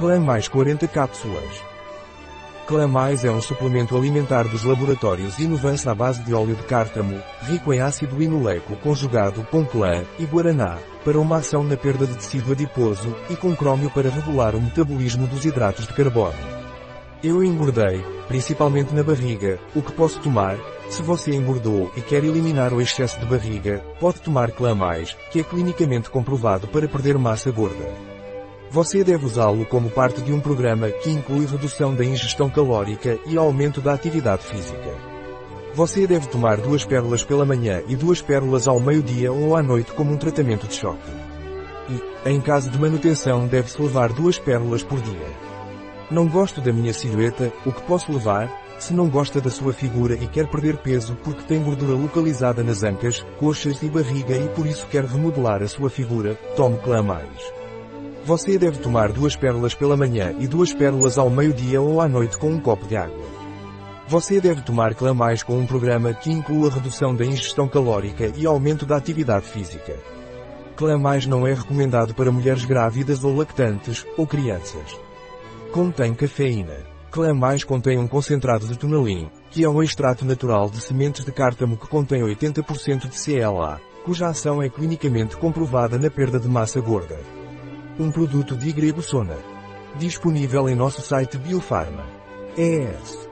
Clã Mais 40 cápsulas. Clã Mais é um suplemento alimentar dos laboratórios Inovance à base de óleo de cártamo, rico em ácido linoleico conjugado com clã e guaraná, para uma ação na perda de tecido adiposo, e com crômio para regular o metabolismo dos hidratos de carbono. Eu engordei, principalmente na barriga, o que posso tomar? Se você engordou e quer eliminar o excesso de barriga, pode tomar Clã Mais, que é clinicamente comprovado para perder massa gorda. Você deve usá-lo como parte de um programa que inclui redução da ingestão calórica e aumento da atividade física. Você deve tomar duas pérolas pela manhã e duas pérolas ao meio-dia ou à noite como um tratamento de choque. E, em caso de manutenção, deve-se levar duas pérolas por dia. Não gosto da minha silhueta, o que posso levar? Se não gosta da sua figura e quer perder peso porque tem gordura localizada nas ancas, coxas e barriga e por isso quer remodelar a sua figura, tome Clã Mais. Você deve tomar duas pérolas pela manhã e duas pérolas ao meio-dia ou à noite com um copo de água. Você deve tomar Clamais com um programa que inclua redução da ingestão calórica e aumento da atividade física. Clamais não é recomendado para mulheres grávidas ou lactantes, ou crianças. Contém cafeína. Clamais contém um concentrado de tonalin, que é um extrato natural de sementes de cártamo que contém 80% de CLA, cuja ação é clinicamente comprovada na perda de massa gorda. Um produto de Igrebussona. Disponível em nosso site Biofarma. ES.